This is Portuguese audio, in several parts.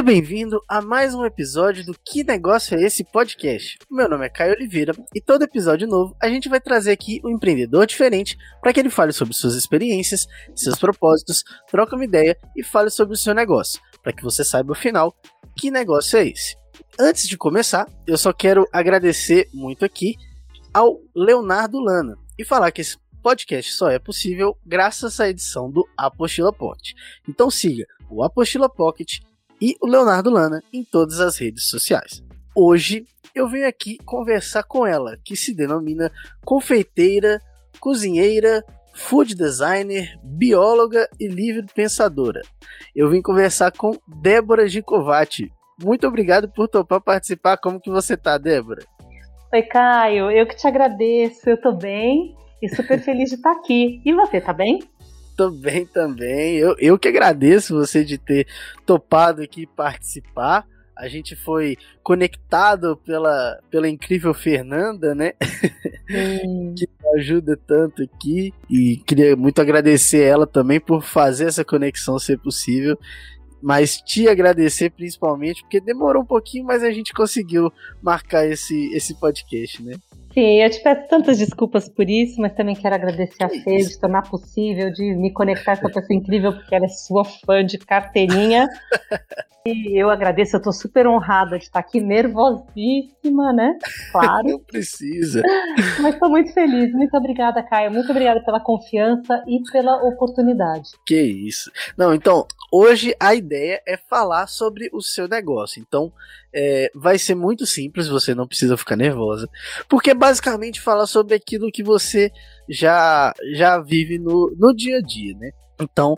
Seja bem-vindo a mais um episódio do Que Negócio é Esse podcast. Meu nome é Caio Oliveira e todo episódio novo a gente vai trazer aqui um empreendedor diferente para que ele fale sobre suas experiências, seus propósitos, troque uma ideia e fale sobre o seu negócio, para que você saiba afinal que negócio é esse. Antes de começar, eu só quero agradecer muito aqui ao Leonardo Lana e falar que esse podcast só é possível graças à edição do Apostila Pocket. Então siga o Apostila Pocket e o Leonardo Lana em todas as redes sociais. Hoje eu venho aqui conversar com ela, que se denomina confeiteira, cozinheira, food designer, bióloga e livre pensadora. Eu vim conversar com Débora Gicovati. Muito obrigado por topar participar. Como que você tá, Débora? Oi, Caio. Eu que te agradeço. Eu tô bem e super feliz de estar aqui. E você, tá bem? Tô bem também. Eu, eu que agradeço você de ter topado aqui participar. A gente foi conectado pela, pela incrível Fernanda, né? Hum. que ajuda tanto aqui. E queria muito agradecer ela também por fazer essa conexão ser possível mas te agradecer principalmente, porque demorou um pouquinho, mas a gente conseguiu marcar esse, esse podcast, né? Sim, eu te peço tantas desculpas por isso, mas também quero agradecer a Fê de tornar possível, de me conectar com essa pessoa incrível, porque ela é sua fã de carteirinha. e eu agradeço, eu tô super honrada de estar aqui, nervosíssima, né? Claro. Não precisa. Mas tô muito feliz. Muito obrigada, Caio. Muito obrigada pela confiança e pela oportunidade. Que isso. Não, então, hoje a ideia é falar sobre o seu negócio. Então, é, vai ser muito simples, você não precisa ficar nervosa, porque basicamente fala sobre aquilo que você já, já vive no, no dia a dia, né? Então,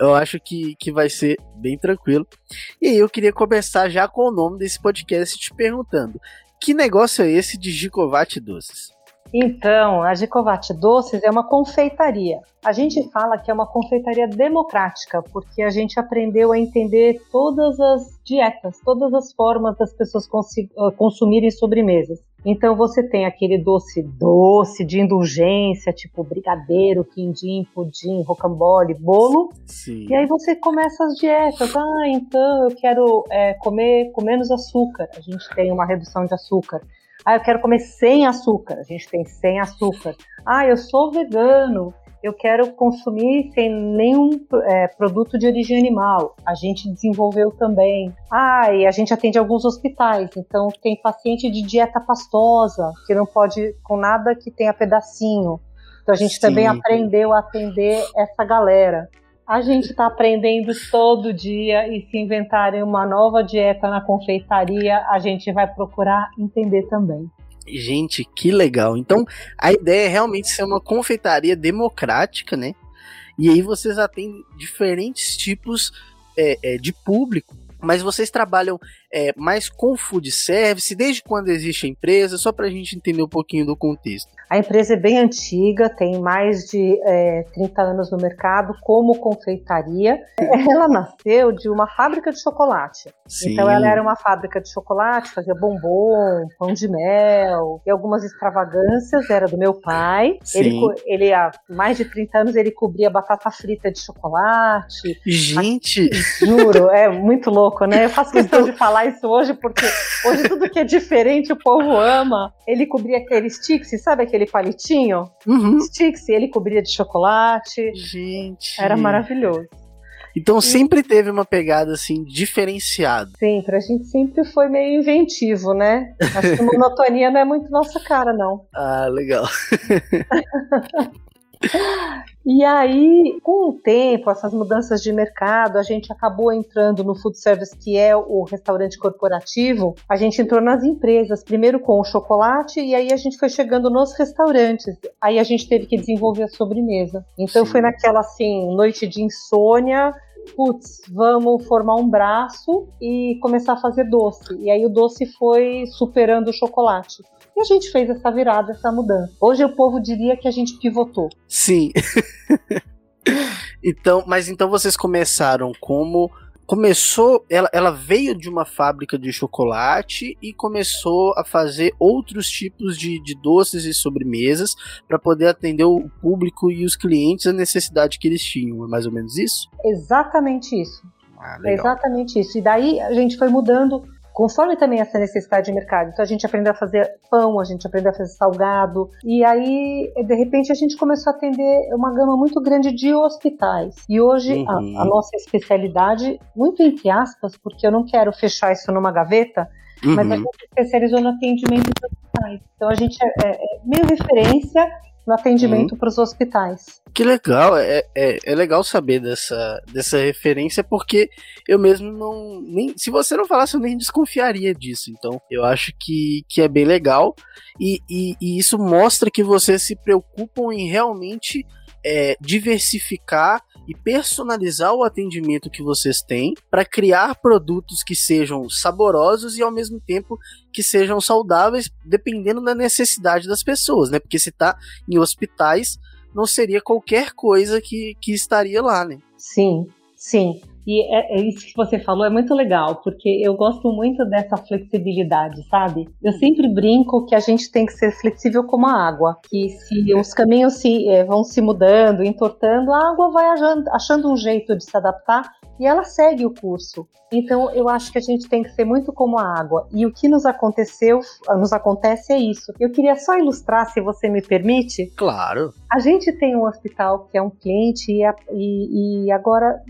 eu acho que, que vai ser bem tranquilo. E aí, eu queria começar já com o nome desse podcast te perguntando: que negócio é esse de Gicovate Doces? Então, a Gicovate Doces é uma confeitaria. A gente fala que é uma confeitaria democrática, porque a gente aprendeu a entender todas as dietas, todas as formas das pessoas ah, consumirem sobremesas. Então você tem aquele doce doce de indulgência, tipo brigadeiro, quindim, pudim, rocambole, bolo. Sim. E aí você começa as dietas. Ah, então eu quero é, comer com menos açúcar. A gente tem uma redução de açúcar. Ah, eu quero comer sem açúcar. A gente tem sem açúcar. Ah, eu sou vegano. Eu quero consumir sem nenhum é, produto de origem animal. A gente desenvolveu também. Ah, e a gente atende alguns hospitais. Então, tem paciente de dieta pastosa, que não pode com nada que tenha pedacinho. Então, a gente Sim. também aprendeu a atender essa galera. A gente está aprendendo todo dia e se inventarem uma nova dieta na confeitaria, a gente vai procurar entender também. Gente, que legal. Então, a ideia é realmente ser uma confeitaria democrática, né? E aí vocês atendem diferentes tipos é, é, de público mas vocês trabalham é, mais com food service? Desde quando existe a empresa? Só para a gente entender um pouquinho do contexto. A empresa é bem antiga, tem mais de é, 30 anos no mercado como confeitaria. Ela nasceu de uma fábrica de chocolate. Sim. Então ela era uma fábrica de chocolate, fazia bombom, pão de mel e algumas extravagâncias. Era do meu pai. Sim. Ele, ele há mais de 30 anos ele cobria batata frita de chocolate. Gente! Juro, é muito louco louco, né? Eu faço questão de falar isso hoje, porque hoje tudo que é diferente o povo ama. Ele cobria aquele Stix, sabe aquele palitinho? Uhum. Stix, ele cobria de chocolate. Gente. Era maravilhoso. Então sempre teve uma pegada assim diferenciada. Sim, pra gente sempre foi meio inventivo, né? Acho que monotonia não é muito nossa cara, não. Ah, legal. E aí, com o tempo, essas mudanças de mercado, a gente acabou entrando no food service, que é o restaurante corporativo. A gente entrou nas empresas, primeiro com o chocolate, e aí a gente foi chegando nos restaurantes. Aí a gente teve que desenvolver a sobremesa. Então Sim. foi naquela assim, noite de insônia, putz, vamos formar um braço e começar a fazer doce. E aí o doce foi superando o chocolate. E a gente fez essa virada, essa mudança. Hoje o povo diria que a gente pivotou. Sim. então, mas então vocês começaram como começou, ela, ela veio de uma fábrica de chocolate e começou a fazer outros tipos de, de doces e sobremesas para poder atender o público e os clientes a necessidade que eles tinham. É mais ou menos isso? Exatamente isso. Ah, é exatamente isso. E daí a gente foi mudando conforme também essa necessidade de mercado. Então a gente aprendeu a fazer pão, a gente aprendeu a fazer salgado, e aí de repente a gente começou a atender uma gama muito grande de hospitais. E hoje uhum. a, a, nossa especialidade, muito entre aspas, porque eu não quero fechar isso numa gaveta, uhum. mas a uhum. gente especializou no atendimento de hospitais. Então a gente é, é, é meio referência no atendimento uhum. para os hospitais. Que legal, é, é, é, legal saber dessa, dessa referência, porque eu mesmo não. Nem, se você não falasse, eu nem desconfiaria disso. Então, eu acho que, que é bem legal. E, e, e isso mostra que vocês se preocupam em realmente é, diversificar e personalizar o atendimento que vocês têm para criar produtos que sejam saborosos e ao mesmo tempo que sejam saudáveis, dependendo da necessidade das pessoas, né? Porque se está em hospitais, não seria qualquer coisa que, que estaria lá, né? Sim, sim. E é, é, isso que você falou é muito legal, porque eu gosto muito dessa flexibilidade, sabe? Eu sempre brinco que a gente tem que ser flexível como a água, que se os caminhos se, é, vão se mudando, entortando, a água vai achando, achando um jeito de se adaptar e ela segue o curso. Então eu acho que a gente tem que ser muito como a água. E o que nos aconteceu, nos acontece é isso. Eu queria só ilustrar, se você me permite. Claro. A gente tem um hospital que é um cliente e, e, e agora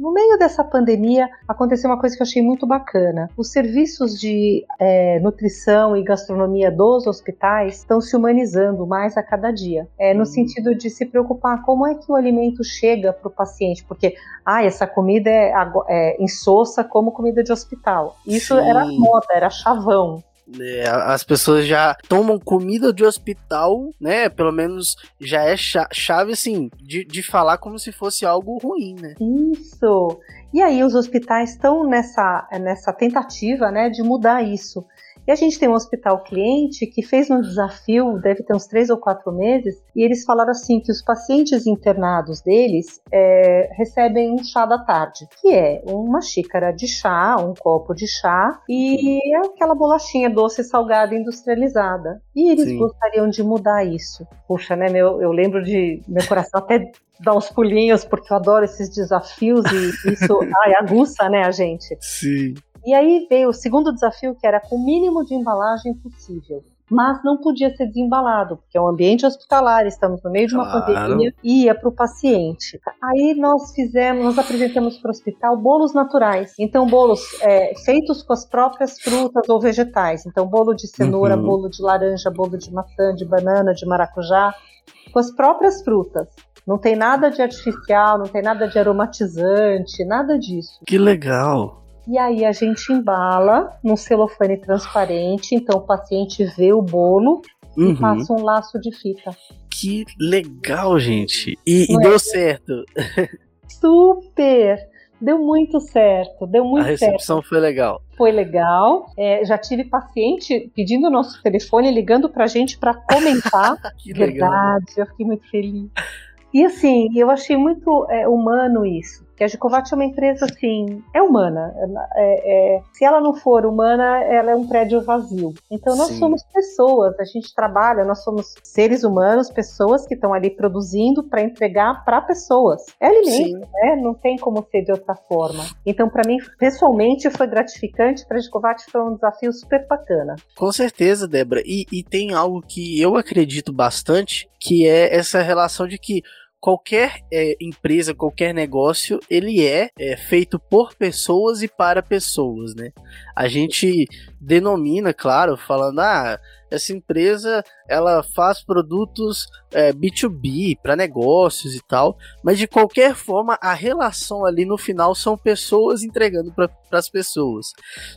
no meio dessa pandemia aconteceu uma coisa que eu achei muito bacana. Os serviços de é, nutrição e gastronomia dos hospitais estão se humanizando mais a cada dia. É, no hum. sentido de se preocupar como é que o alimento chega para o paciente, porque ah, essa comida é, é insossa como comida de hospital. Isso Sim. era moda, era chavão. É, as pessoas já tomam comida de hospital, né? Pelo menos já é chave, assim, de, de falar como se fosse algo ruim, né? Isso. E aí os hospitais estão nessa, nessa tentativa, né, de mudar isso. E a gente tem um hospital cliente que fez um desafio, deve ter uns três ou quatro meses, e eles falaram assim que os pacientes internados deles é, recebem um chá da tarde, que é uma xícara de chá, um copo de chá e aquela bolachinha doce salgada industrializada. E eles Sim. gostariam de mudar isso. Puxa, né, meu, eu lembro de meu coração até dar uns pulinhos, porque eu adoro esses desafios e isso ai, aguça, né, a gente. Sim. E aí veio o segundo desafio, que era com o mínimo de embalagem possível. Mas não podia ser desembalado, porque é um ambiente hospitalar, estamos no meio de uma claro. pandemia e ia para o paciente. Aí nós fizemos, nós apresentamos para o hospital bolos naturais. Então, bolos é, feitos com as próprias frutas ou vegetais. Então, bolo de cenoura, uhum. bolo de laranja, bolo de maçã, de banana, de maracujá, com as próprias frutas. Não tem nada de artificial, não tem nada de aromatizante, nada disso. Que legal! E aí a gente embala num celofane transparente, então o paciente vê o bolo uhum. e passa um laço de fita. Que legal, gente! E, e deu é? certo. Super! Deu muito certo, deu muito certo. A recepção certo. foi legal. Foi legal. É, já tive paciente pedindo o nosso telefone, ligando pra gente para comentar. que Verdade, legal. eu fiquei muito feliz. E assim, eu achei muito é, humano isso. Que a Gicovat é uma empresa assim, é humana. É, é, se ela não for humana, ela é um prédio vazio. Então nós Sim. somos pessoas, a gente trabalha, nós somos seres humanos, pessoas que estão ali produzindo para entregar para pessoas. É alimento, Sim. né? Não tem como ser de outra forma. Então, para mim, pessoalmente, foi gratificante. Para a Gicovat foi um desafio super bacana. Com certeza, Débora. E, e tem algo que eu acredito bastante, que é essa relação de que qualquer é, empresa, qualquer negócio, ele é, é, feito por pessoas e para pessoas, né? A gente denomina, claro, falando, ah, essa empresa ela faz produtos é, B2B para negócios e tal, mas de qualquer forma a relação ali no final são pessoas entregando para as pessoas.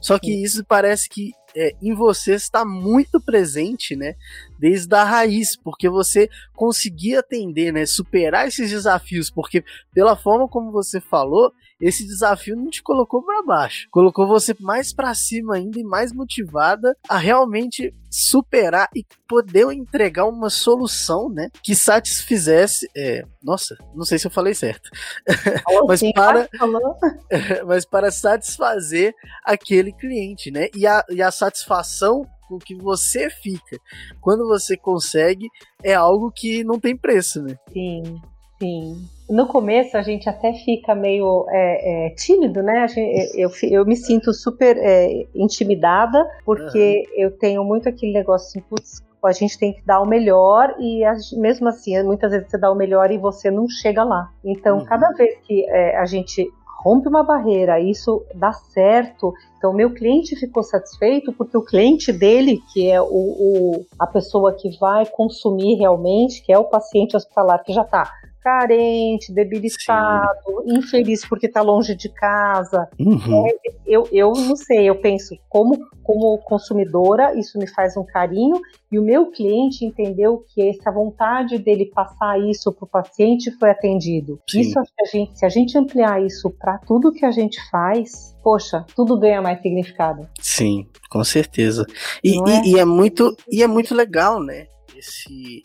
Só que isso parece que é, em você está muito presente, né? Desde a raiz, porque você conseguia atender, né? Superar esses desafios, porque pela forma como você falou, esse desafio não te colocou para baixo, colocou você mais para cima ainda e mais motivada a realmente superar e poder entregar uma solução, né, que satisfizesse, é, nossa, não sei se eu falei certo, mas para, mas para satisfazer aquele cliente, né, e a, e a satisfação com que você fica quando você consegue é algo que não tem preço, né? Sim, sim. No começo a gente até fica meio é, é, tímido, né? Gente, eu, eu, me sinto super é, intimidada, porque uhum. eu tenho muito aquele negócio assim, putz, a gente tem que dar o melhor e mesmo assim, muitas vezes você dá o melhor e você não chega lá. Então, uhum. cada vez que é, a gente rompe uma barreira, isso dá certo. Então, meu cliente ficou satisfeito porque o cliente dele, que é o, o a pessoa que vai consumir realmente, que é o paciente hospitalar que já está carente, debilitado, Sim. infeliz porque está longe de casa. Uhum. É, eu, eu não sei, eu penso, como, como consumidora, isso me faz um carinho, e o meu cliente entendeu que essa vontade dele passar isso para o paciente foi atendido. Sim. Isso, a gente, se a gente ampliar isso para tudo que a gente faz, poxa, tudo ganha mais significado. Sim, com certeza. E, é? E, e, é muito, e é muito legal, né? Esse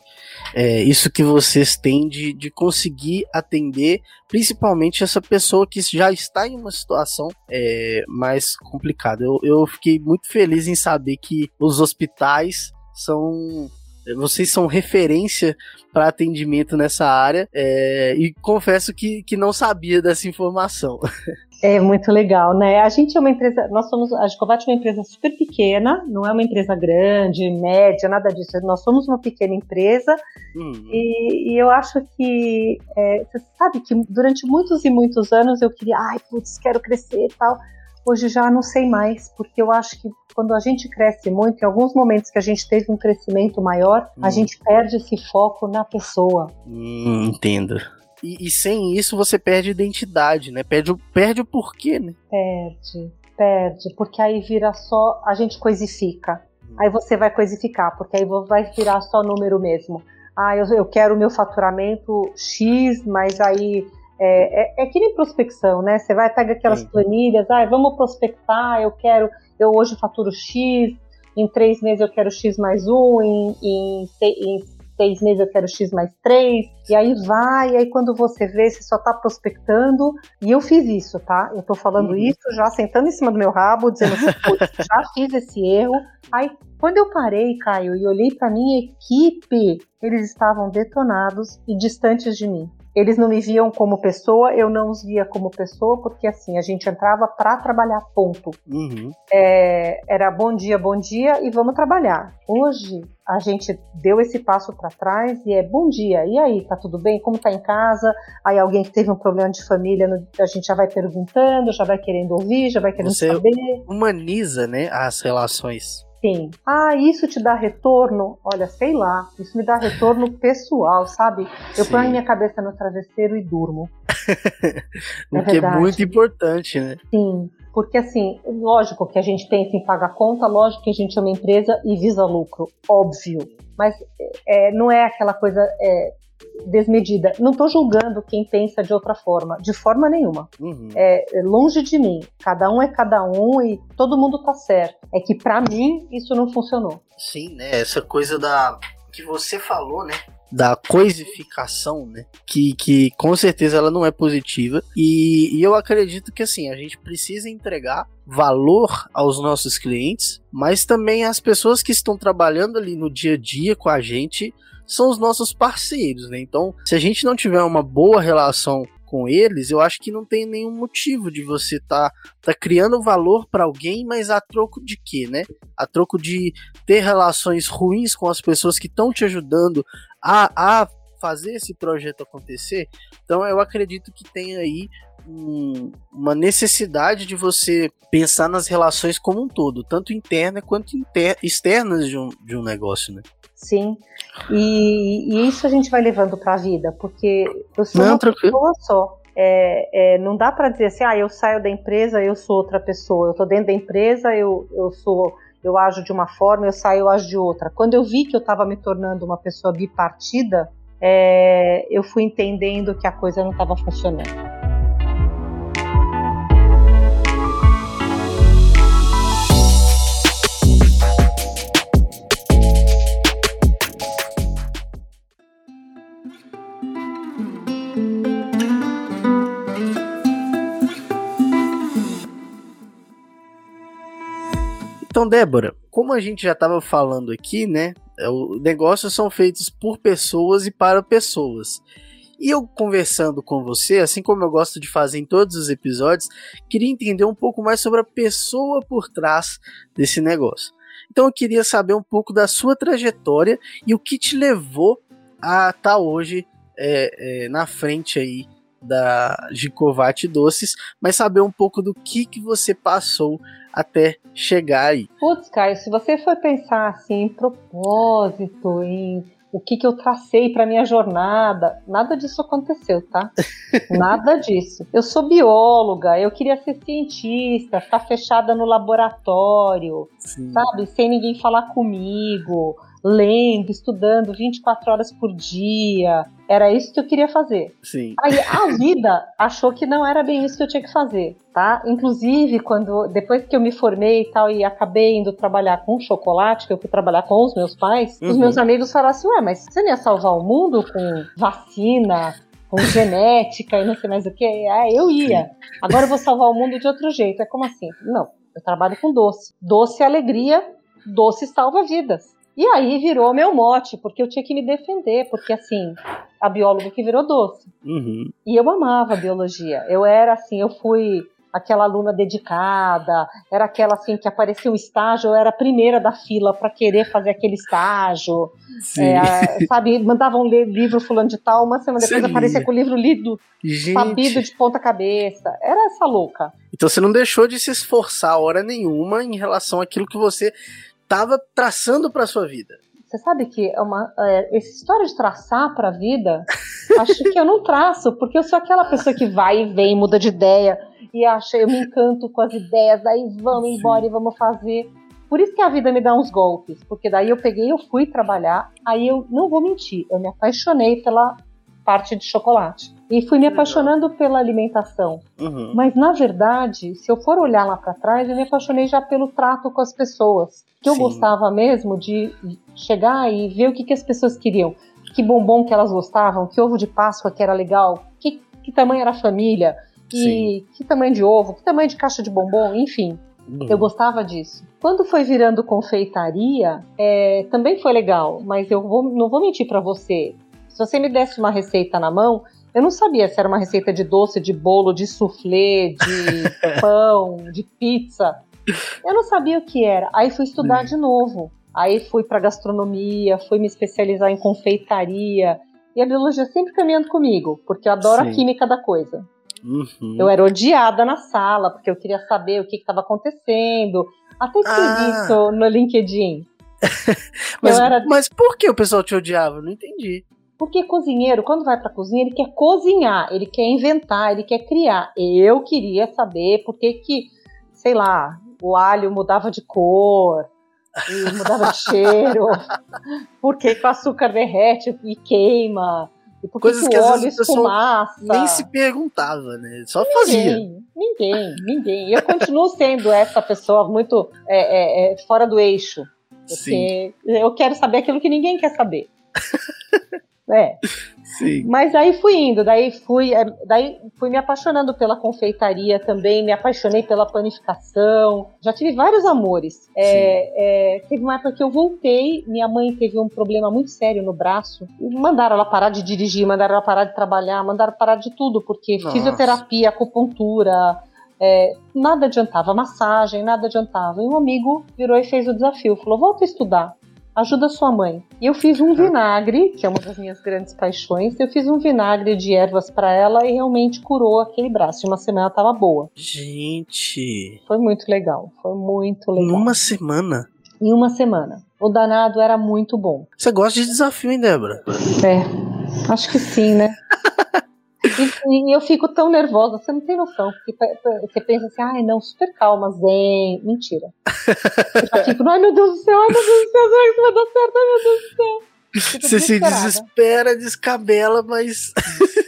é, isso que vocês têm de, de conseguir atender principalmente essa pessoa que já está em uma situação é, mais complicada. Eu, eu fiquei muito feliz em saber que os hospitais são vocês são referência para atendimento nessa área é, e confesso que, que não sabia dessa informação. É muito legal, né? A gente é uma empresa, nós somos, a Gicovat é uma empresa super pequena, não é uma empresa grande, média, nada disso. Nós somos uma pequena empresa uhum. e, e, eu acho que, é, você sabe que durante muitos e muitos anos eu queria, ai, putz, quero crescer e tal. Hoje já não sei mais, porque eu acho que quando a gente cresce muito, em alguns momentos que a gente teve um crescimento maior, a hum. gente perde esse foco na pessoa. Hum, entendo. E, e, sem isso você perde identidade, né? Perde, perde o porquê, né? Perde, perde. Porque aí vira só. A gente coisifica. Aí você vai coisificar, porque aí vai virar só número mesmo. Ah, eu, eu quero o meu faturamento X, mas aí é, é, é, que nem prospecção, né? Você vai pegar aquelas Sim. planilhas, ah, vamos prospectar, eu quero, eu hoje faturo X, em três meses eu quero X mais um, em, em, em seis meses eu quero X mais três, e aí vai, e aí quando você vê, você só tá prospectando, e eu fiz isso, tá? Eu tô falando uhum. isso já sentando em cima do meu rabo, dizendo assim, já fiz esse erro. Aí, quando eu parei, Caio, e olhei para minha equipe, eles estavam detonados e distantes de mim. Eles não me viam como pessoa, eu não os via como pessoa, porque assim, a gente entrava para trabalhar, ponto. Uhum. É, era bom dia, bom dia e vamos trabalhar. Hoje, a gente deu esse passo para trás e é bom dia, e aí, tá tudo bem? Como tá em casa? Aí alguém que teve um problema de família, a gente já vai perguntando, já vai querendo ouvir, já vai querendo Você saber. humaniza, né, as relações. Sim. Ah, isso te dá retorno? Olha, sei lá. Isso me dá retorno pessoal, sabe? Eu Sim. ponho a minha cabeça no travesseiro e durmo. o é que é muito importante, né? Sim. Porque, assim, lógico que a gente pensa em pagar conta, lógico que a gente é uma empresa e visa lucro, óbvio. Mas é, não é aquela coisa é, desmedida. Não estou julgando quem pensa de outra forma, de forma nenhuma. Uhum. É, é, longe de mim. Cada um é cada um e todo mundo tá certo. É que para mim isso não funcionou. Sim, né? Essa coisa da que você falou, né? Da coisificação, né? Que, que com certeza ela não é positiva. E, e eu acredito que assim, a gente precisa entregar valor aos nossos clientes, mas também às pessoas que estão trabalhando ali no dia a dia com a gente são os nossos parceiros, né? Então, se a gente não tiver uma boa relação com eles, eu acho que não tem nenhum motivo de você tá, tá criando valor para alguém, mas a troco de quê, né? A troco de ter relações ruins com as pessoas que estão te ajudando a, a fazer esse projeto acontecer. Então eu acredito que tem aí um, uma necessidade de você pensar nas relações como um todo, tanto interna quanto inter, externas de um, de um negócio, né? Sim. E, e isso a gente vai levando para a vida, porque eu sou não, uma tranquilo. pessoa só. É, é, não dá para dizer assim, ah, eu saio da empresa, eu sou outra pessoa. Eu estou dentro da empresa, eu, eu sou, eu ajo de uma forma, eu saio, eu ajo de outra. Quando eu vi que eu estava me tornando uma pessoa bipartida, é, eu fui entendendo que a coisa não estava funcionando. Então, Débora, como a gente já estava falando aqui, né? É, Negócios são feitos por pessoas e para pessoas. E eu conversando com você, assim como eu gosto de fazer em todos os episódios, queria entender um pouco mais sobre a pessoa por trás desse negócio. Então eu queria saber um pouco da sua trajetória e o que te levou a estar tá hoje é, é, na frente aí da Gicovate Doces, mas saber um pouco do que, que você passou até chegar aí. Putz, Caio, se você for pensar assim em propósito, em o que, que eu tracei para minha jornada. Nada disso aconteceu, tá? Nada disso. Eu sou bióloga, eu queria ser cientista, ficar fechada no laboratório, Sim. sabe? Sem ninguém falar comigo lendo, estudando 24 horas por dia. Era isso que eu queria fazer. Sim. Aí a vida achou que não era bem isso que eu tinha que fazer, tá? Inclusive, quando depois que eu me formei e tal e acabei indo trabalhar com chocolate, que eu fui trabalhar com os meus pais, uhum. os meus amigos falaram assim: "Ué, mas você não ia salvar o mundo com vacina, com genética e não sei mais o que. Ah, eu ia. Agora eu vou salvar o mundo de outro jeito. É como assim? Não, eu trabalho com doce. Doce é alegria, doce salva vidas. E aí virou meu mote, porque eu tinha que me defender, porque assim, a bióloga que virou doce. Uhum. E eu amava a biologia. Eu era assim, eu fui aquela aluna dedicada, era aquela assim que aparecia um estágio, eu era a primeira da fila para querer fazer aquele estágio. É, sabe, mandavam ler livro fulano de tal, uma semana depois aparecia com o livro lido, Gente. sabido de ponta cabeça. Era essa louca. Então você não deixou de se esforçar hora nenhuma em relação àquilo que você estava traçando para sua vida. Você sabe que é uma, é, essa história de traçar para a vida, acho que eu não traço, porque eu sou aquela pessoa que vai e vem, muda de ideia e acha, eu me encanto com as ideias, aí vamos Sim. embora e vamos fazer. Por isso que a vida me dá uns golpes, porque daí eu peguei, eu fui trabalhar, aí eu não vou mentir, eu me apaixonei pela parte de chocolate. E fui me apaixonando pela alimentação. Uhum. Mas, na verdade, se eu for olhar lá para trás, eu me apaixonei já pelo trato com as pessoas. Que eu Sim. gostava mesmo de chegar e ver o que, que as pessoas queriam. Que bombom que elas gostavam, que ovo de Páscoa que era legal, que, que tamanho era a família, que, que tamanho de ovo, que tamanho de caixa de bombom, enfim. Uhum. Eu gostava disso. Quando foi virando confeitaria, é, também foi legal, mas eu vou, não vou mentir para você. Se você me desse uma receita na mão, eu não sabia se era uma receita de doce, de bolo, de soufflé, de pão, de pizza. Eu não sabia o que era. Aí fui estudar de novo. Aí fui para gastronomia, fui me especializar em confeitaria. E a biologia sempre caminhando comigo, porque eu adoro Sim. a química da coisa. Uhum. Eu era odiada na sala, porque eu queria saber o que estava acontecendo. Até escrevi ah. isso no LinkedIn. mas, era... mas por que o pessoal te odiava? Não entendi. Porque cozinheiro, quando vai para cozinha, ele quer cozinhar, ele quer inventar, ele quer criar. Eu queria saber por que que, sei lá, o alho mudava de cor, e mudava de cheiro, por que, que o açúcar derrete e queima, e por que, Coisas que o óleo esfumaça. Nem se perguntava, né? Só ninguém, fazia. Ninguém, ninguém. Eu continuo sendo essa pessoa muito é, é, é, fora do eixo. Porque Sim. eu quero saber aquilo que ninguém quer saber. É. Sim. Mas aí fui indo, daí fui, é, daí fui me apaixonando pela confeitaria também, me apaixonei pela panificação. Já tive vários amores. É, é, teve uma época que eu voltei, minha mãe teve um problema muito sério no braço. Mandaram ela parar de dirigir, mandaram ela parar de trabalhar, mandaram parar de tudo, porque Nossa. fisioterapia, acupuntura, é, nada adiantava, massagem, nada adiantava. E um amigo virou e fez o desafio, falou: volta a estudar ajuda sua mãe. E eu fiz um vinagre, que é uma das minhas grandes paixões. Eu fiz um vinagre de ervas para ela e realmente curou aquele braço. Em uma semana tava boa. Gente. Foi muito legal. Foi muito legal. Numa semana? Em uma semana. O danado era muito bom. Você gosta de desafio, hein, Débora? É. Acho que sim, né? E, e, eu fico tão nervosa, você não tem noção. Porque você pensa assim, ai não, super calma, zen. Mentira. Eu fico, ai meu Deus do céu, ai meu Deus do céu, será que isso vai dar certo? Ai meu Deus do céu. você se desespera, descabela, mas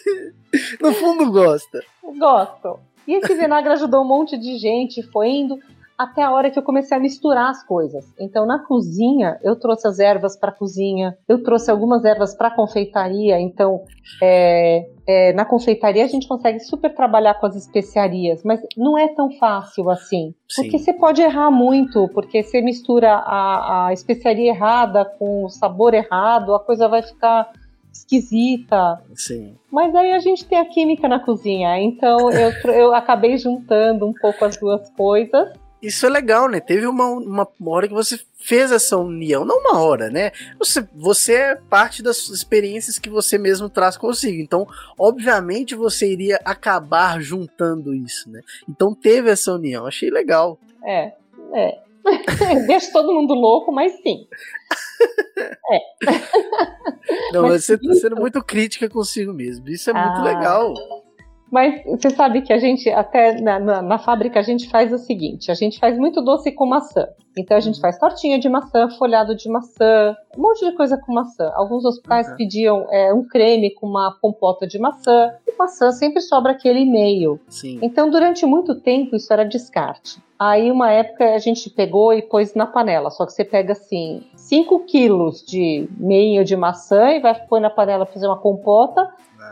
no fundo gosta. Gosto. E esse vinagre ajudou um monte de gente, foi indo até a hora que eu comecei a misturar as coisas. Então, na cozinha, eu trouxe as ervas para a cozinha, eu trouxe algumas ervas para a confeitaria. Então, é, é, na confeitaria a gente consegue super trabalhar com as especiarias, mas não é tão fácil assim. Sim. Porque você pode errar muito, porque você mistura a, a especiaria errada com o sabor errado, a coisa vai ficar esquisita. Sim. Mas aí a gente tem a química na cozinha, então eu, eu acabei juntando um pouco as duas coisas. Isso é legal, né? Teve uma, uma hora que você fez essa união, não uma hora, né? Você, você é parte das experiências que você mesmo traz consigo. Então, obviamente, você iria acabar juntando isso, né? Então teve essa união. Achei legal. É, é. Deixa todo mundo louco, mas sim. É. Não, mas você está sendo muito crítica consigo mesmo. Isso é ah, muito legal. Mas você sabe que a gente, até na, na, na, fábrica, a gente faz o seguinte: a gente faz muito doce com maçã. Então a gente uhum. faz tortinha de maçã, folhado de maçã, um monte de coisa com maçã. Alguns hospitais uhum. pediam é, um creme com uma compota de maçã. E maçã sempre sobra aquele meio. Sim. Então durante muito tempo isso era descarte. Aí uma época a gente pegou e pôs na panela. Só que você pega assim 5 quilos de meio de maçã e vai pôr na panela fazer uma compota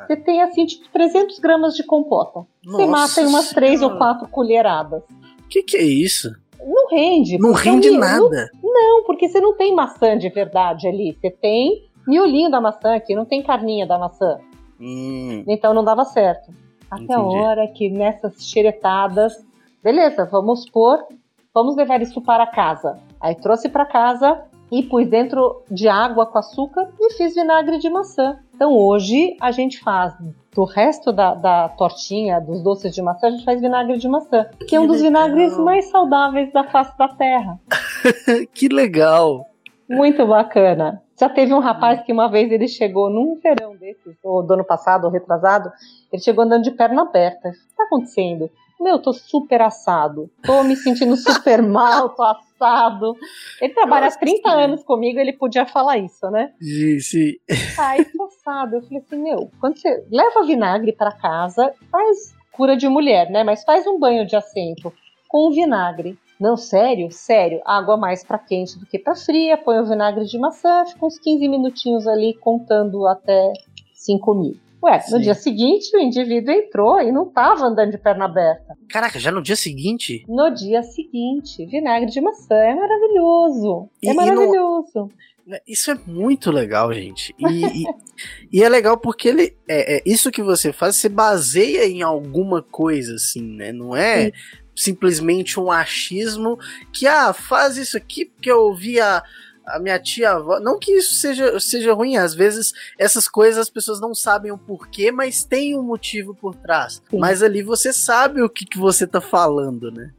você tem assim, tipo, 300 gramas de compota. Nossa você mata em umas três ou quatro colheradas. O que, que é isso? Não rende. Não rende é nada. Não, não, porque você não tem maçã de verdade ali. Você tem miolinho da maçã aqui, não tem carninha da maçã. Hum. Então não dava certo. Até Entendi. a hora que nessas xeretadas, beleza, vamos pôr, vamos levar isso para casa. Aí trouxe para casa, e pus dentro de água com açúcar e fiz vinagre de maçã. Então hoje a gente faz do resto da, da tortinha, dos doces de maçã, a gente faz vinagre de maçã, que é um dos vinagres mais saudáveis da face da terra. que legal! Muito bacana. Já teve um rapaz que uma vez ele chegou num verão desses, ou do ano passado, ou retrasado, ele chegou andando de perna aberta. O que está acontecendo? Meu, tô super assado. Tô me sentindo super mal, tô assado. Ele trabalha há 30 sim. anos comigo, ele podia falar isso, né? Sim, sim. Ai, tô assado. Eu falei assim, meu, quando você leva vinagre para casa, faz cura de mulher, né? Mas faz um banho de assento com vinagre. Não, sério? Sério. Água mais para quente do que para fria. Põe o vinagre de maçã, fica uns 15 minutinhos ali contando até 5 mil. Ué, Sim. no dia seguinte o indivíduo entrou e não estava andando de perna aberta. Caraca, já no dia seguinte? No dia seguinte. Vinagre de maçã é maravilhoso. E, é maravilhoso. Né, isso é muito legal, gente. E, e, e, é legal porque ele. É, é, isso que você faz, você baseia em alguma coisa, assim, né? Não é Sim. simplesmente um achismo que, ah, faz isso aqui porque eu ouvi a a minha tia avó. Não que isso seja, seja ruim, às vezes essas coisas as pessoas não sabem o porquê, mas tem um motivo por trás. Sim. Mas ali você sabe o que, que você tá falando, né?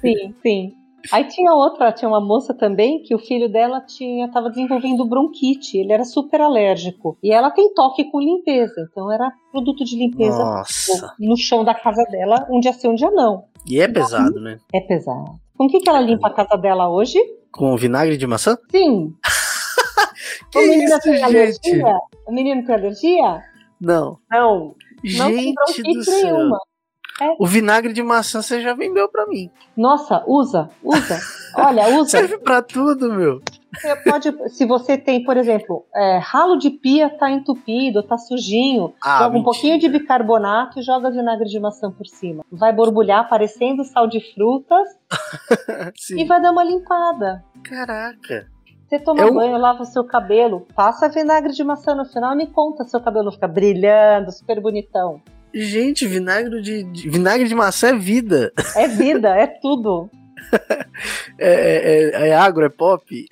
Sim, sim. Aí tinha outra, tinha uma moça também que o filho dela tinha estava desenvolvendo bronquite, ele era super alérgico. E ela tem toque com limpeza, então era produto de limpeza Nossa. no chão da casa dela, um dia sim, um dia não. E é pesado, né? É pesado. Com o que, que ela limpa a casa dela hoje? Com vinagre de maçã? Sim. que o menino isso, tem gente? alergia? O menino tem alergia? Não. Não. Gente não do céu. Nenhuma. É. O vinagre de maçã você já vendeu para mim. Nossa, usa, usa. Olha, usa. Serve para tudo, meu. Você pode, se você tem, por exemplo, é, ralo de pia tá entupido, tá sujinho, ah, joga mentira. um pouquinho de bicarbonato e joga vinagre de maçã por cima. Vai borbulhar parecendo sal de frutas e vai dar uma limpada. Caraca. Você toma Eu... banho, lava o seu cabelo, passa vinagre de maçã no final e me conta seu cabelo fica brilhando, super bonitão. Gente, vinagre de, de, vinagre de maçã é vida. É vida, é tudo. é, é, é, é agro, é pop.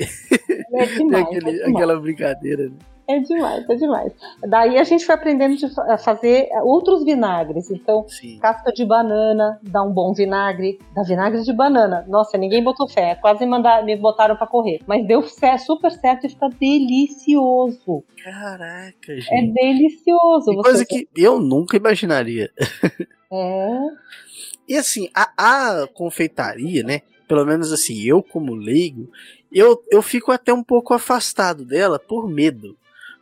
É demais, aquele, é. Aquela brincadeira. Né? É demais, é demais. Daí a gente foi aprendendo a fazer outros vinagres. Então, Sim. casca de banana dá um bom vinagre. Dá vinagre de banana. Nossa, ninguém botou fé. Quase mandar, me botaram para correr. Mas deu super certo e fica delicioso. Caraca, gente. É delicioso. coisa que eu nunca imaginaria. É. E assim, a, a confeitaria, né? Pelo menos assim, eu como leigo, eu, eu fico até um pouco afastado dela por medo.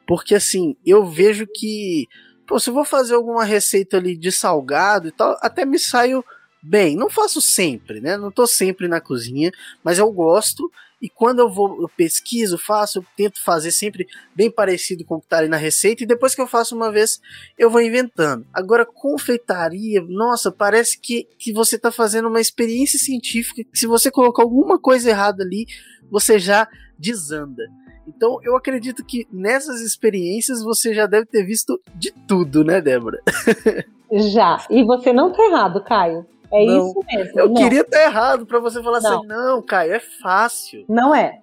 Porque assim, eu vejo que, pô, se eu vou fazer alguma receita ali de salgado e tal, até me saio bem. Não faço sempre, né? Não tô sempre na cozinha, mas eu gosto. E quando eu vou, eu pesquiso, faço, eu tento fazer sempre bem parecido com o que tá ali na receita. E depois que eu faço uma vez, eu vou inventando. Agora, confeitaria, nossa, parece que, que você tá fazendo uma experiência científica. Que se você colocar alguma coisa errada ali, você já desanda. Então eu acredito que nessas experiências você já deve ter visto de tudo, né, Débora? Já. E você não tá errado, Caio. É não. isso mesmo. Eu não. queria estar tá errado para você falar não. assim, não, Caio, é fácil. Não é.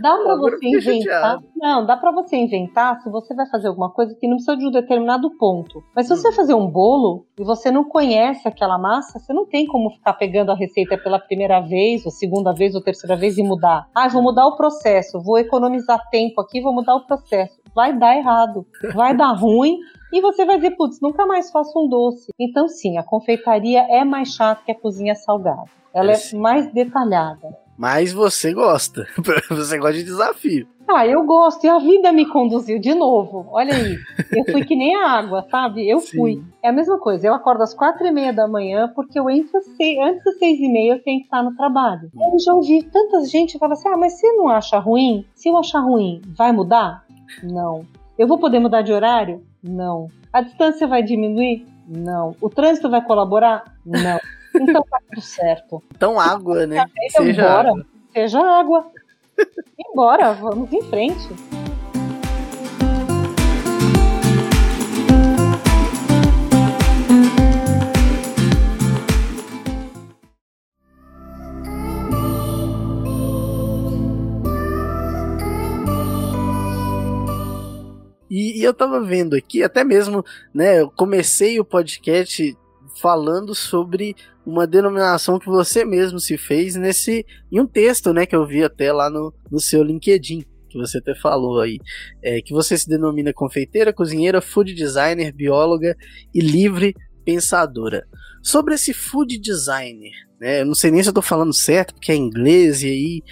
Dá para você inventar. Não, dá para você inventar se você vai fazer alguma coisa que não precisa de um determinado ponto. Mas se hum. você vai fazer um bolo e você não conhece aquela massa, você não tem como ficar pegando a receita pela primeira vez, ou segunda vez, ou terceira vez e mudar. Ah, vou mudar o processo, vou economizar tempo aqui, vou mudar o processo. Vai dar errado, vai dar ruim. E você vai dizer, putz, nunca mais faço um doce. Então, sim, a confeitaria é mais chata que a cozinha salgada. Ela é, é mais detalhada. Mas você gosta. você gosta de desafio. Ah, eu gosto. E a vida me conduziu de novo. Olha aí. Eu fui que nem a água, sabe? Eu Sim. fui. É a mesma coisa. Eu acordo às quatro e meia da manhã porque eu entro antes das seis e meia eu tenho que estar no trabalho. Eu já ouvi tanta gente falar assim: ah, mas você não acha ruim? Se eu achar ruim, vai mudar? Não. Eu vou poder mudar de horário? Não. A distância vai diminuir? Não. O trânsito vai colaborar? Não. Então tá tudo certo. Então água, né? Então, Seja embora. água. Seja água. Embora, vamos em frente. E, e, eu tava vendo aqui, até mesmo, né? Eu comecei o podcast falando sobre uma denominação que você mesmo se fez nesse em um texto, né, que eu vi até lá no, no seu LinkedIn, que você até falou aí, é, que você se denomina confeiteira, cozinheira, food designer, bióloga e livre pensadora. Sobre esse food designer, né, eu não sei nem se eu tô falando certo, porque é inglês e aí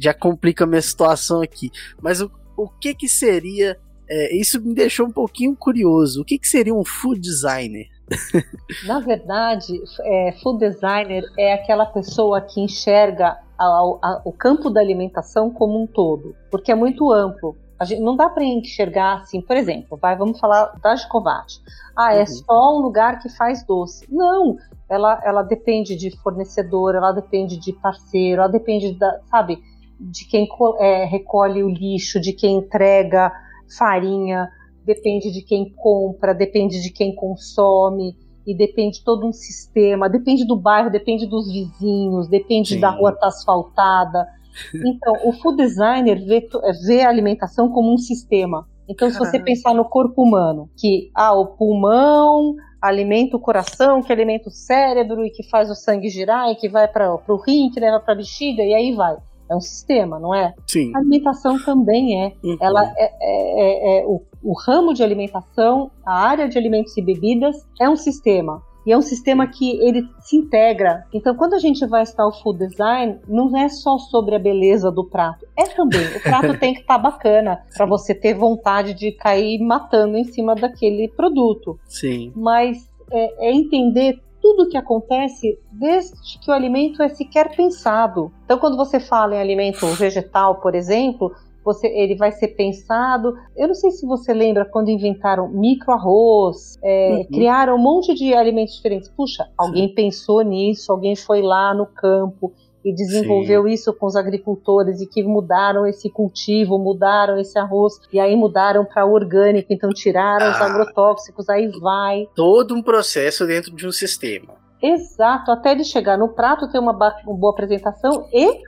já complica a minha situação aqui, mas o, o que que seria é, isso me deixou um pouquinho curioso. O que, que seria um food designer? Na verdade, é, food designer é aquela pessoa que enxerga a, a, o campo da alimentação como um todo, porque é muito amplo. Gente, não dá para enxergar assim, por exemplo, vai, vamos falar da Gicovate. Ah, é uhum. só um lugar que faz doce. Não, ela, ela depende de fornecedor, ela depende de parceiro, ela depende da, sabe, de quem é, recolhe o lixo, de quem entrega farinha, depende de quem compra, depende de quem consome, e depende de todo um sistema, depende do bairro, depende dos vizinhos, depende Sim. da rua estar tá asfaltada. Então, o food designer vê, vê a alimentação como um sistema. Então, se você pensar no corpo humano, que ah, o pulmão alimenta o coração, que alimenta o cérebro e que faz o sangue girar e que vai para o rim, que leva para a bexiga e aí vai é um sistema, não é? Sim. A alimentação também é. Uhum. Ela é, é, é, é o, o, ramo de alimentação, a área de alimentos e bebidas é um sistema. E é um sistema que ele se integra. Então, quando a gente vai estar o food design, não é só sobre a beleza do prato. É também. O prato tem que estar tá bacana para você ter vontade de cair matando em cima daquele produto. Sim. Mas é, é entender tudo que acontece desde que o alimento é sequer pensado. Então, quando você fala em alimento vegetal, por exemplo, você, ele vai ser pensado. Eu não sei se você lembra quando inventaram micro-arroz, é, uhum. criaram um monte de alimentos diferentes. Puxa, alguém Sim. pensou nisso, alguém foi lá no campo e desenvolveu Sim. isso com os agricultores e que mudaram esse cultivo, mudaram esse arroz e aí mudaram para orgânico, então tiraram ah, os agrotóxicos, aí vai. Todo um processo dentro de um sistema. Exato, até ele chegar no prato, ter uma, uma boa apresentação e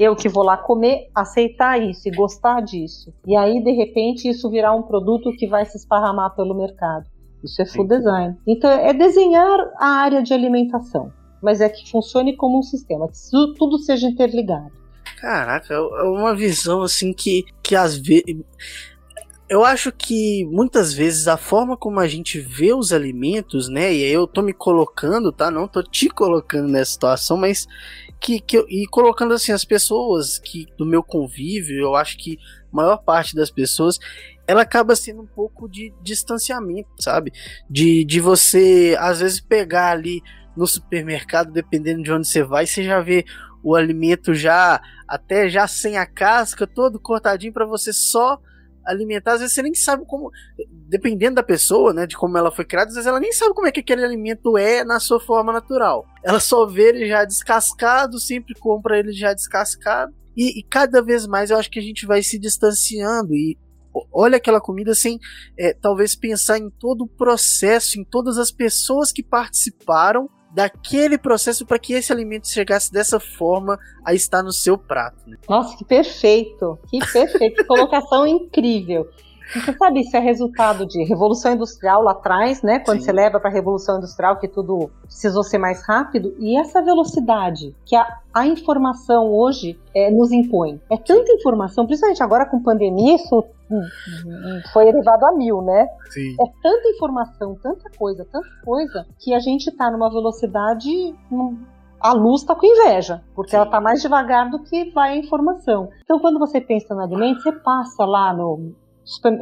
eu que vou lá comer, aceitar isso e gostar disso. E aí, de repente, isso virar um produto que vai se esparramar pelo mercado. Isso é food design. Então, é desenhar a área de alimentação mas é que funcione como um sistema, que tudo seja interligado. Caraca, é, é uma visão assim que, que às vezes. Eu acho que muitas vezes a forma como a gente vê os alimentos, né? E aí eu tô me colocando, tá? Não tô te colocando nessa situação, mas que, que eu, e colocando assim as pessoas que do meu convívio, eu acho que a maior parte das pessoas ela acaba sendo um pouco de distanciamento, sabe? De, de você às vezes pegar ali no supermercado, dependendo de onde você vai, você já vê o alimento já até já sem a casca, todo cortadinho para você só alimentar. Às vezes você nem sabe como, dependendo da pessoa, né, de como ela foi criada, às vezes ela nem sabe como é que aquele alimento é na sua forma natural. Ela só vê ele já descascado, sempre compra ele já descascado E, e, cada vez mais eu acho que a gente vai se distanciando e olha aquela comida sem é, talvez pensar em todo o processo, em todas as pessoas que participaram daquele processo para que esse alimento chegasse dessa forma a estar no seu prato. Né? Nossa, que perfeito! Que perfeito! que colocação incrível! Você sabe, isso é resultado de revolução industrial lá atrás, né? Quando Sim. você leva para a revolução industrial que tudo precisou ser mais rápido e essa velocidade que a, a informação hoje é, nos impõe. É tanta informação, principalmente agora com pandemia, isso foi elevado a mil, né? Sim. É tanta informação, tanta coisa, tanta coisa que a gente está numa velocidade a luz está com inveja, porque Sim. ela está mais devagar do que vai a informação. Então, quando você pensa no alimento, você passa lá no,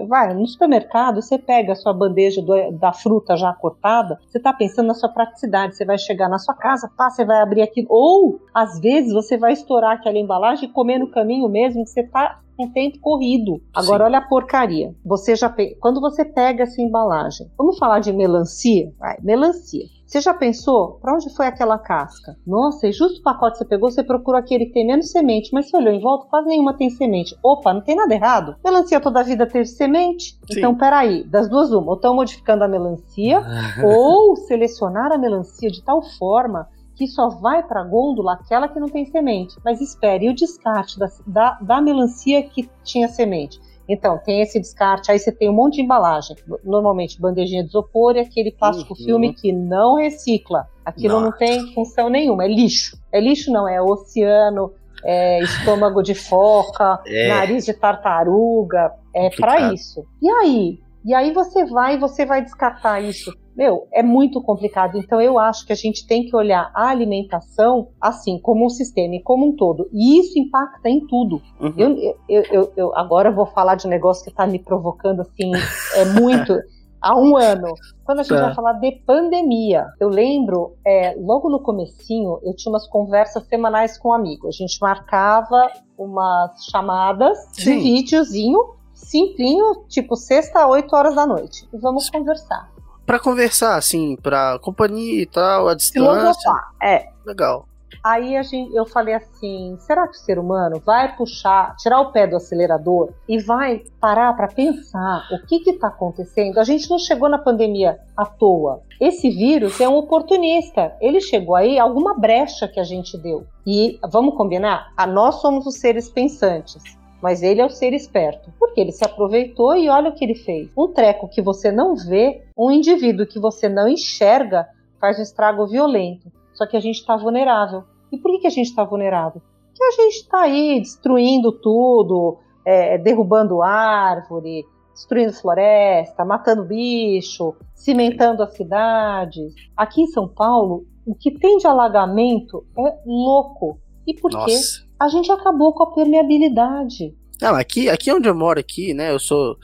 vai no supermercado, você pega a sua bandeja do, da fruta já cortada, você está pensando na sua praticidade, você vai chegar na sua casa, pá, você vai abrir aquilo, ou às vezes você vai estourar aquela embalagem e comer no caminho mesmo, que você está com tempo corrido. Agora, Sim. olha a porcaria. Você já quando você pega essa embalagem, vamos falar de melancia? Vai, melancia. Você já pensou para onde foi aquela casca? Nossa, e justo o pacote que você pegou, você procurou aquele que tem menos semente, mas você olhou em volta, quase nenhuma tem semente. Opa, não tem nada errado. Melancia toda a vida teve semente? Sim. Então, peraí, das duas uma, ou estão modificando a melancia, ou selecionar a melancia de tal forma que só vai para a gôndola aquela que não tem semente. Mas espere, e o descarte da, da, da melancia que tinha semente? Então, tem esse descarte, aí você tem um monte de embalagem. Normalmente, bandejinha de isopor e aquele plástico uhum. filme que não recicla. Aquilo Nossa. não tem função nenhuma, é lixo. É lixo não, é oceano, é estômago de foca, é. nariz de tartaruga, é para isso. E aí? E aí você vai, você vai descartar isso meu, é muito complicado. Então eu acho que a gente tem que olhar a alimentação assim, como um sistema e como um todo. E isso impacta em tudo. Uhum. Eu, eu, eu, eu, agora vou falar de um negócio que está me provocando assim, é muito. há um ano, quando a gente tá. vai falar de pandemia, eu lembro, é, logo no comecinho, eu tinha umas conversas semanais com um amigo. A gente marcava umas chamadas Sim. de videozinho, simplinho, tipo sexta, 8 horas da noite. E vamos conversar para conversar, assim, pra companhia e tal, a distância. Filosofar, é. Legal. Aí a gente, eu falei assim: será que o ser humano vai puxar, tirar o pé do acelerador e vai parar para pensar o que está acontecendo? A gente não chegou na pandemia à toa. Esse vírus é um oportunista. Ele chegou aí alguma brecha que a gente deu. E vamos combinar? A nós somos os seres pensantes mas ele é o ser esperto, porque ele se aproveitou e olha o que ele fez. Um treco que você não vê, um indivíduo que você não enxerga, faz um estrago violento. Só que a gente está vulnerável. E por que, que a gente está vulnerável? Porque a gente está aí destruindo tudo, é, derrubando árvore, destruindo floresta, matando bicho, cimentando as cidades. Aqui em São Paulo, o que tem de alagamento é louco. E por Nossa. quê? A gente acabou com a permeabilidade. Não, aqui, aqui onde eu moro aqui, né? Eu sou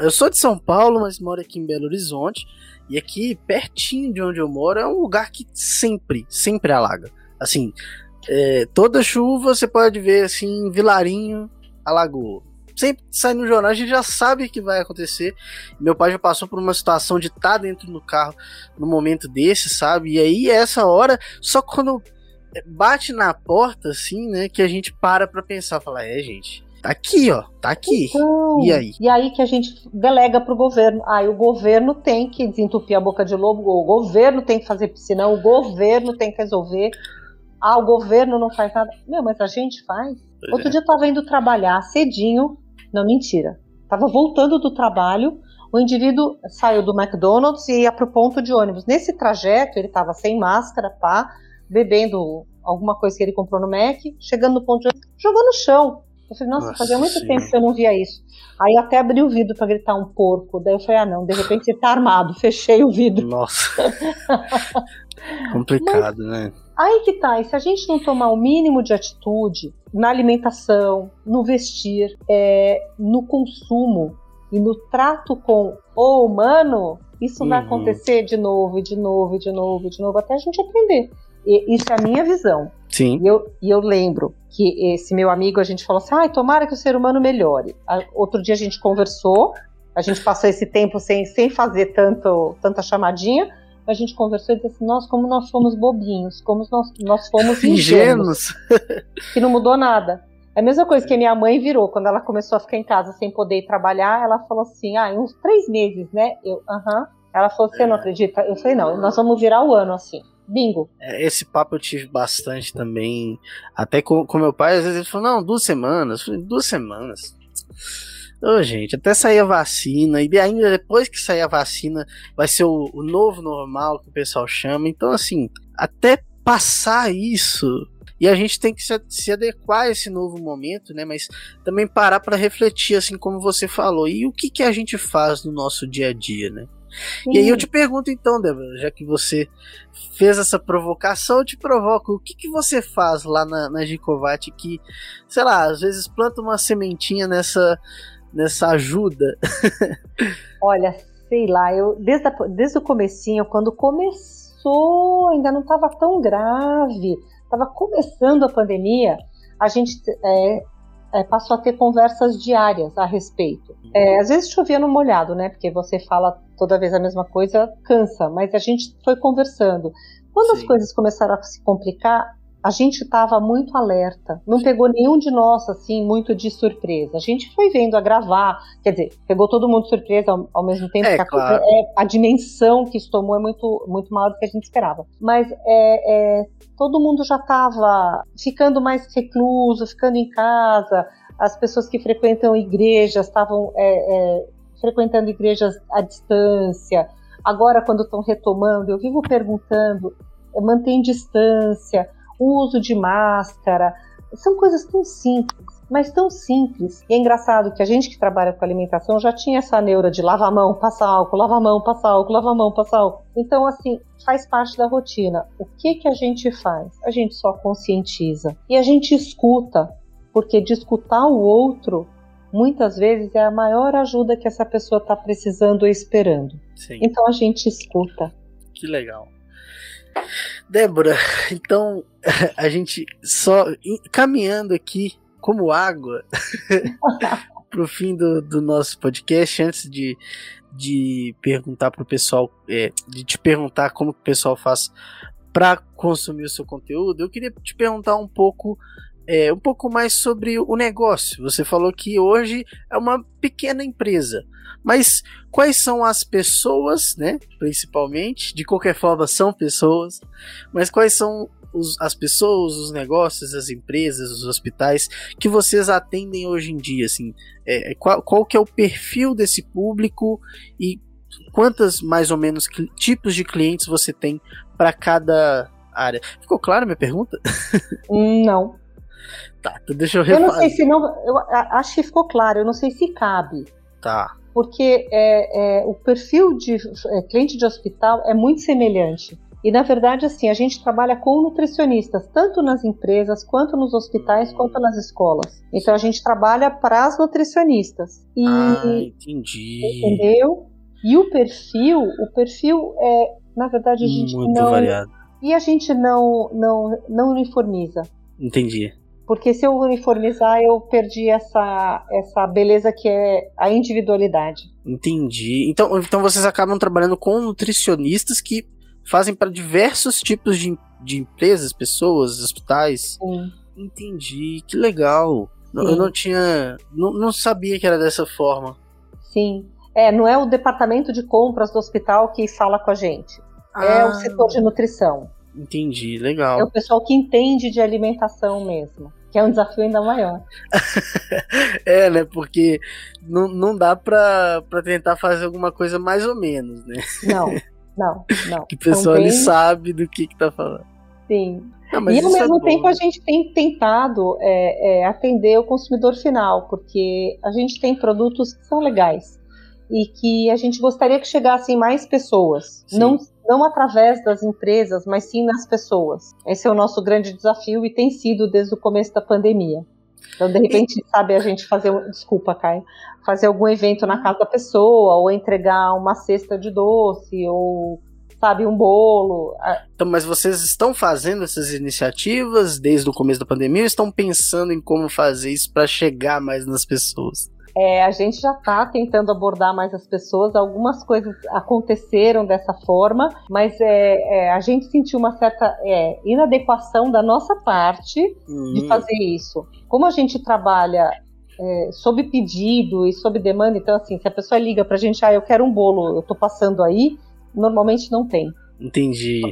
eu sou de São Paulo, mas moro aqui em Belo Horizonte. E aqui, pertinho de onde eu moro, é um lugar que sempre, sempre alaga. Assim, é, toda chuva você pode ver, assim, Vilarinho alagou. Sempre sai no jornal, a gente já sabe que vai acontecer. Meu pai já passou por uma situação de estar tá dentro do carro no momento desse, sabe? E aí, essa hora, só quando bate na porta, assim, né? Que a gente para pra pensar, falar, é, gente, tá aqui, ó, tá aqui. Então, e aí? E aí que a gente delega pro governo. Aí ah, o governo tem que desentupir a boca de lobo, o governo tem que fazer piscina, o governo tem que resolver. Ah, o governo não faz nada. Meu, mas a gente faz. Pois Outro é. dia eu tava indo trabalhar cedinho. Não, mentira. Tava voltando do trabalho. O indivíduo saiu do McDonald's e ia pro ponto de ônibus. Nesse trajeto, ele tava sem máscara, pá bebendo alguma coisa que ele comprou no Mac, chegando no ponto de ônibus, jogou no chão. Eu falei, nossa, nossa fazia muito sim. tempo que eu não via isso. Aí eu até abri o vidro para gritar um porco. Daí eu falei, ah não, de repente ele tá armado. Fechei o vidro. Nossa. Complicado, Mas, né? Aí que tá, e se a gente não tomar o mínimo de atitude na alimentação, no vestir, é, no consumo e no trato com o humano, isso uhum. vai acontecer de novo, de novo, de novo, de novo, até a gente aprender. E, isso é a minha visão. Sim. E eu, e eu lembro que esse meu amigo, a gente falou assim: ah, tomara que o ser humano melhore. Outro dia a gente conversou, a gente passou esse tempo sem, sem fazer tanto, tanta chamadinha. A gente conversou e disse assim: nós, como nós fomos bobinhos, como nós, nós fomos ingênuos, que não mudou nada. É a mesma coisa que a minha mãe virou quando ela começou a ficar em casa sem poder trabalhar. Ela falou assim: ah, uns três meses, né? Eu, aham. Uh -huh. Ela falou: você não acredita? Eu falei: não, nós vamos virar o ano assim. Bingo. É, esse papo eu tive bastante também. Até com, com meu pai, às vezes ele falou: não, duas semanas. Falei: duas semanas. Ô, oh, gente, até sair a vacina, e ainda depois que sair a vacina, vai ser o, o novo normal que o pessoal chama. Então, assim, até passar isso, e a gente tem que se, se adequar a esse novo momento, né? Mas também parar para refletir, assim como você falou. E o que, que a gente faz no nosso dia a dia, né? Sim. E aí eu te pergunto então, Débora, já que você fez essa provocação, eu te provoco, o que, que você faz lá na, na Gicovat que, sei lá, às vezes planta uma sementinha nessa, nessa ajuda? Olha, sei lá, eu desde, a, desde o comecinho, quando começou, ainda não estava tão grave, estava começando a pandemia, a gente é, é, passou a ter conversas diárias a respeito. É, às vezes chovia no molhado, né? Porque você fala toda vez a mesma coisa, cansa, mas a gente foi conversando. Quando Sim. as coisas começaram a se complicar, a gente estava muito alerta. Não pegou nenhum de nós, assim, muito de surpresa. A gente foi vendo a gravar, quer dizer, pegou todo mundo de surpresa ao, ao mesmo tempo. É, que a, claro. é, a dimensão que isso tomou é muito, muito maior do que a gente esperava. Mas é, é todo mundo já estava ficando mais recluso, ficando em casa. As pessoas que frequentam igrejas estavam é, é, frequentando igrejas à distância. Agora, quando estão retomando, eu vivo perguntando: mantém distância, uso de máscara. São coisas tão simples, mas tão simples. E é engraçado que a gente que trabalha com alimentação já tinha essa neura de lavar a mão, passar álcool, lavar a mão, passar álcool, lavar a mão, passar álcool. Então, assim, faz parte da rotina. O que, que a gente faz? A gente só conscientiza. E a gente escuta, porque de escutar o outro muitas vezes é a maior ajuda que essa pessoa está precisando ou esperando. Sim. Então a gente escuta. Que legal. Débora, então a gente só caminhando aqui como água para o fim do, do, nosso podcast, antes de, de perguntar para o pessoal, é, de te perguntar como o pessoal faz para consumir o seu conteúdo, eu queria te perguntar um pouco é, um pouco mais sobre o negócio. Você falou que hoje é uma pequena empresa, mas quais são as pessoas, né? Principalmente, de qualquer forma são pessoas, mas quais são os, as pessoas, os negócios, as empresas, os hospitais que vocês atendem hoje em dia, assim, é, é qual, qual que é o perfil desse público e quantas mais ou menos tipos de clientes você tem para cada área? Ficou claro minha pergunta? Não. Tá, então deixa eu refazer. Eu não sei se não. Eu acho que ficou claro, eu não sei se cabe. Tá. Porque é, é, o perfil de é, cliente de hospital é muito semelhante. E na verdade, assim, a gente trabalha com nutricionistas, tanto nas empresas, quanto nos hospitais, hum. quanto nas escolas. Então a gente trabalha para as nutricionistas. E, ah, entendi. Entendeu? E o perfil, o perfil é, na verdade, a gente muito não. Variado. E a gente não, não, não uniformiza. Entendi. Porque se eu uniformizar, eu perdi essa, essa beleza que é a individualidade. Entendi. Então, então vocês acabam trabalhando com nutricionistas que fazem para diversos tipos de, de empresas, pessoas, hospitais. Sim. Entendi. Que legal. Sim. Eu não tinha. Não, não sabia que era dessa forma. Sim. É, não é o departamento de compras do hospital que fala com a gente. Ah. É o ah. setor de nutrição. Entendi, legal. É o pessoal que entende de alimentação mesmo, que é um desafio ainda maior. é, né? Porque não, não dá pra, pra tentar fazer alguma coisa mais ou menos, né? Não, não, não. que o pessoal bem... sabe do que, que tá falando. Sim. Não, e ao é mesmo é tempo a gente tem tentado é, é, atender o consumidor final, porque a gente tem produtos que são legais e que a gente gostaria que chegassem mais pessoas. Sim. Não não através das empresas, mas sim nas pessoas. Esse é o nosso grande desafio e tem sido desde o começo da pandemia. Então, de repente, sabe, a gente fazer, desculpa, Caio, fazer algum evento na casa da pessoa, ou entregar uma cesta de doce, ou, sabe, um bolo. Então, mas vocês estão fazendo essas iniciativas desde o começo da pandemia ou estão pensando em como fazer isso para chegar mais nas pessoas? É, a gente já está tentando abordar mais as pessoas. Algumas coisas aconteceram dessa forma, mas é, é a gente sentiu uma certa é, inadequação da nossa parte uhum. de fazer isso. Como a gente trabalha é, sob pedido e sob demanda, então assim, se a pessoa liga para a gente, ah, eu quero um bolo, eu estou passando aí, normalmente não tem. Entendi.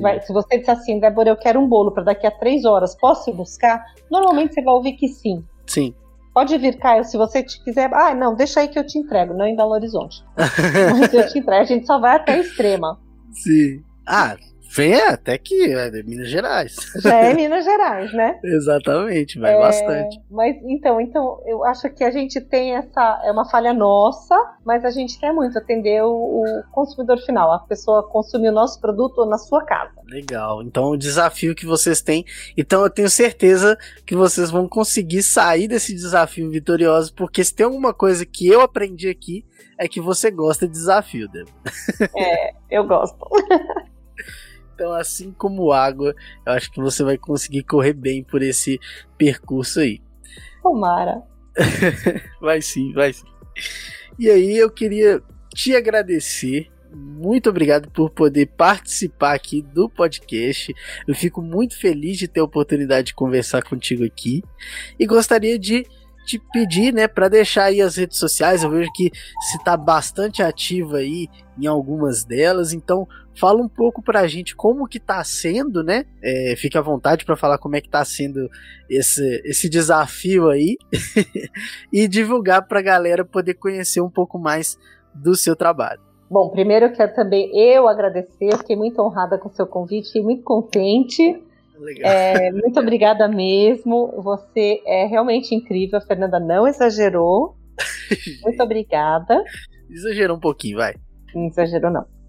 Vai, se você disser assim, Débora, eu quero um bolo para daqui a três horas, posso ir buscar? Normalmente você vai ouvir que sim. Sim. Pode vir, Caio, se você quiser. Ah, não, deixa aí que eu te entrego, não em Belo Horizonte. Mas eu te entrego, a gente só vai até a extrema. Sim. Ah, Vem até que é de Minas Gerais. Já é Minas Gerais, né? Exatamente, vai é, bastante. Mas então, então, eu acho que a gente tem essa. É uma falha nossa, mas a gente quer muito atender o, o consumidor final, a pessoa consumir o nosso produto na sua casa. Legal. Então, o desafio que vocês têm. Então, eu tenho certeza que vocês vão conseguir sair desse desafio vitorioso, porque se tem alguma coisa que eu aprendi aqui, é que você gosta de desafio, Débora. É, eu gosto. Então, assim como água, eu acho que você vai conseguir correr bem por esse percurso aí. Tomara. vai sim, vai sim. E aí eu queria te agradecer. Muito obrigado por poder participar aqui do podcast. Eu fico muito feliz de ter a oportunidade de conversar contigo aqui e gostaria de te pedir, né, para deixar aí as redes sociais. Eu vejo que você está bastante ativa aí em algumas delas, então fala um pouco pra gente como que tá sendo, né? É, fique à vontade para falar como é que tá sendo esse, esse desafio aí e divulgar pra galera poder conhecer um pouco mais do seu trabalho. Bom, primeiro eu quero também eu agradecer, fiquei muito honrada com o seu convite, fiquei muito contente. É, muito obrigada mesmo. Você é realmente incrível. A Fernanda não exagerou. Muito obrigada. Exagerou um pouquinho, vai. Não exagerou, não.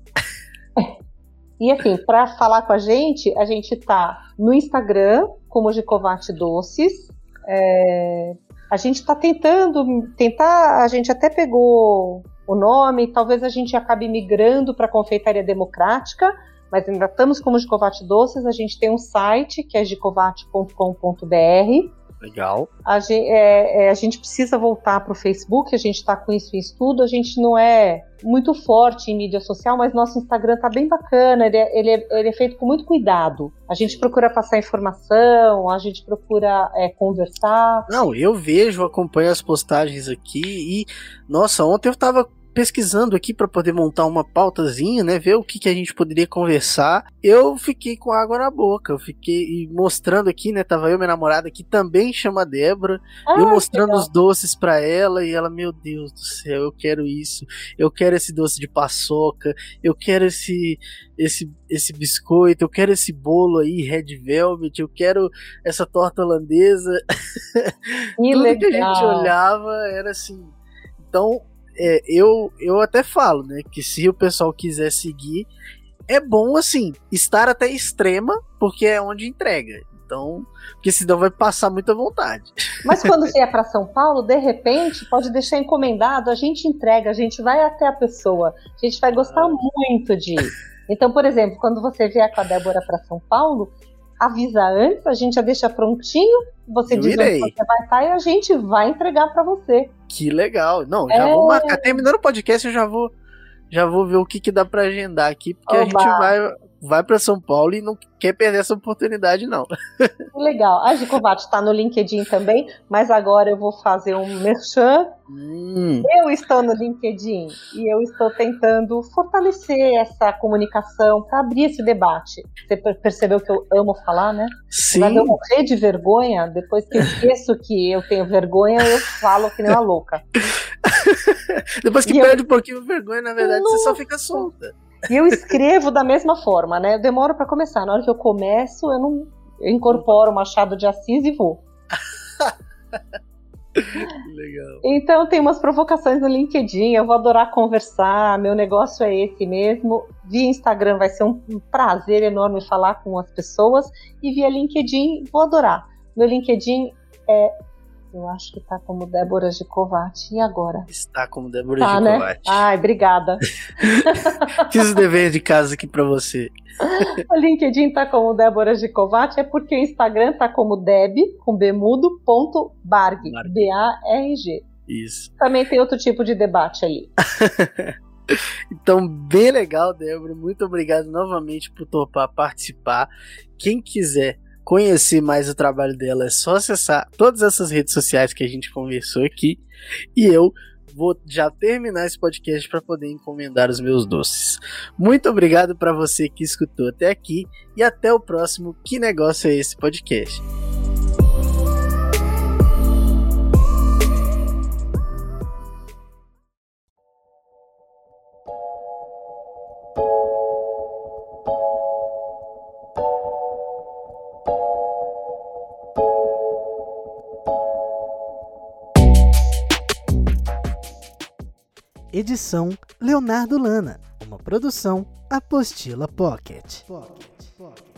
E assim, para falar com a gente, a gente tá no Instagram, como Gicovate Doces. É, a gente está tentando, tentar, a gente até pegou o nome, talvez a gente acabe migrando para Confeitaria Democrática, mas ainda estamos como Gicovate Doces. A gente tem um site que é gicovate.com.br. Legal. A gente, é, é, a gente precisa voltar para o Facebook, a gente está com isso em estudo. A gente não é muito forte em mídia social, mas nosso Instagram tá bem bacana, ele é, ele é, ele é feito com muito cuidado. A gente procura passar informação, a gente procura é, conversar. Não, eu vejo, acompanho as postagens aqui e, nossa, ontem eu tava pesquisando aqui para poder montar uma pautazinha, né, ver o que, que a gente poderia conversar. Eu fiquei com água na boca, eu fiquei mostrando aqui, né, tava eu minha namorada que também chama Débora, ah, eu mostrando os doces para ela e ela, meu Deus do céu, eu quero isso. Eu quero esse doce de paçoca, eu quero esse esse esse biscoito, eu quero esse bolo aí red velvet, eu quero essa torta holandesa. Que Tudo legal. que a gente olhava era assim. Então, é, eu, eu até falo, né, que se o pessoal quiser seguir, é bom, assim, estar até extrema, porque é onde entrega. Então, porque senão vai passar muita vontade. Mas quando você é para São Paulo, de repente, pode deixar encomendado, a gente entrega, a gente vai até a pessoa, a gente vai gostar ah. muito de ir. Então, por exemplo, quando você vier com a Débora para São Paulo, avisa antes, a gente já deixa prontinho, você eu diz irei. onde você vai estar e a gente vai entregar para você. Que legal. Não, já é... vou marcar. Terminando o podcast, eu já vou já vou ver o que, que dá para agendar aqui, porque Oba. a gente vai vai para São Paulo e não quer perder essa oportunidade, não. Legal. A Gicovate está no LinkedIn também, mas agora eu vou fazer um merchan. Hum. Eu estou no LinkedIn e eu estou tentando fortalecer essa comunicação para abrir esse debate. Você percebeu que eu amo falar, né? Sim. Mas eu morrer de vergonha, depois que eu esqueço que eu tenho vergonha, eu falo que nem uma louca. depois que e perde eu... um pouquinho de vergonha, na verdade, Nossa. você só fica solta. E eu escrevo da mesma forma, né? Eu demoro para começar. Na hora que eu começo, eu não eu incorporo o Machado de Assis e vou. Legal. Então tem umas provocações no LinkedIn, eu vou adorar conversar, meu negócio é esse mesmo. Via Instagram vai ser um prazer enorme falar com as pessoas e via LinkedIn vou adorar. Meu LinkedIn é eu acho que tá como Débora Gicovati. E agora? Está como Débora tá, Gicovati. Né? Ai, obrigada. Fiz o dever de casa aqui para você. o LinkedIn tá como Débora Gicovati, é porque o Instagram tá como deb, com bemudo, ponto barg, B-A-R-G. Isso. Também tem outro tipo de debate ali. então, bem legal, Débora. Muito obrigado novamente por topar participar. Quem quiser conhecer mais o trabalho dela, é só acessar todas essas redes sociais que a gente conversou aqui. E eu vou já terminar esse podcast para poder encomendar os meus doces. Muito obrigado para você que escutou até aqui e até o próximo Que Negócio é esse podcast? Edição Leonardo Lana. Uma produção Apostila Pocket. Pocket, Pocket.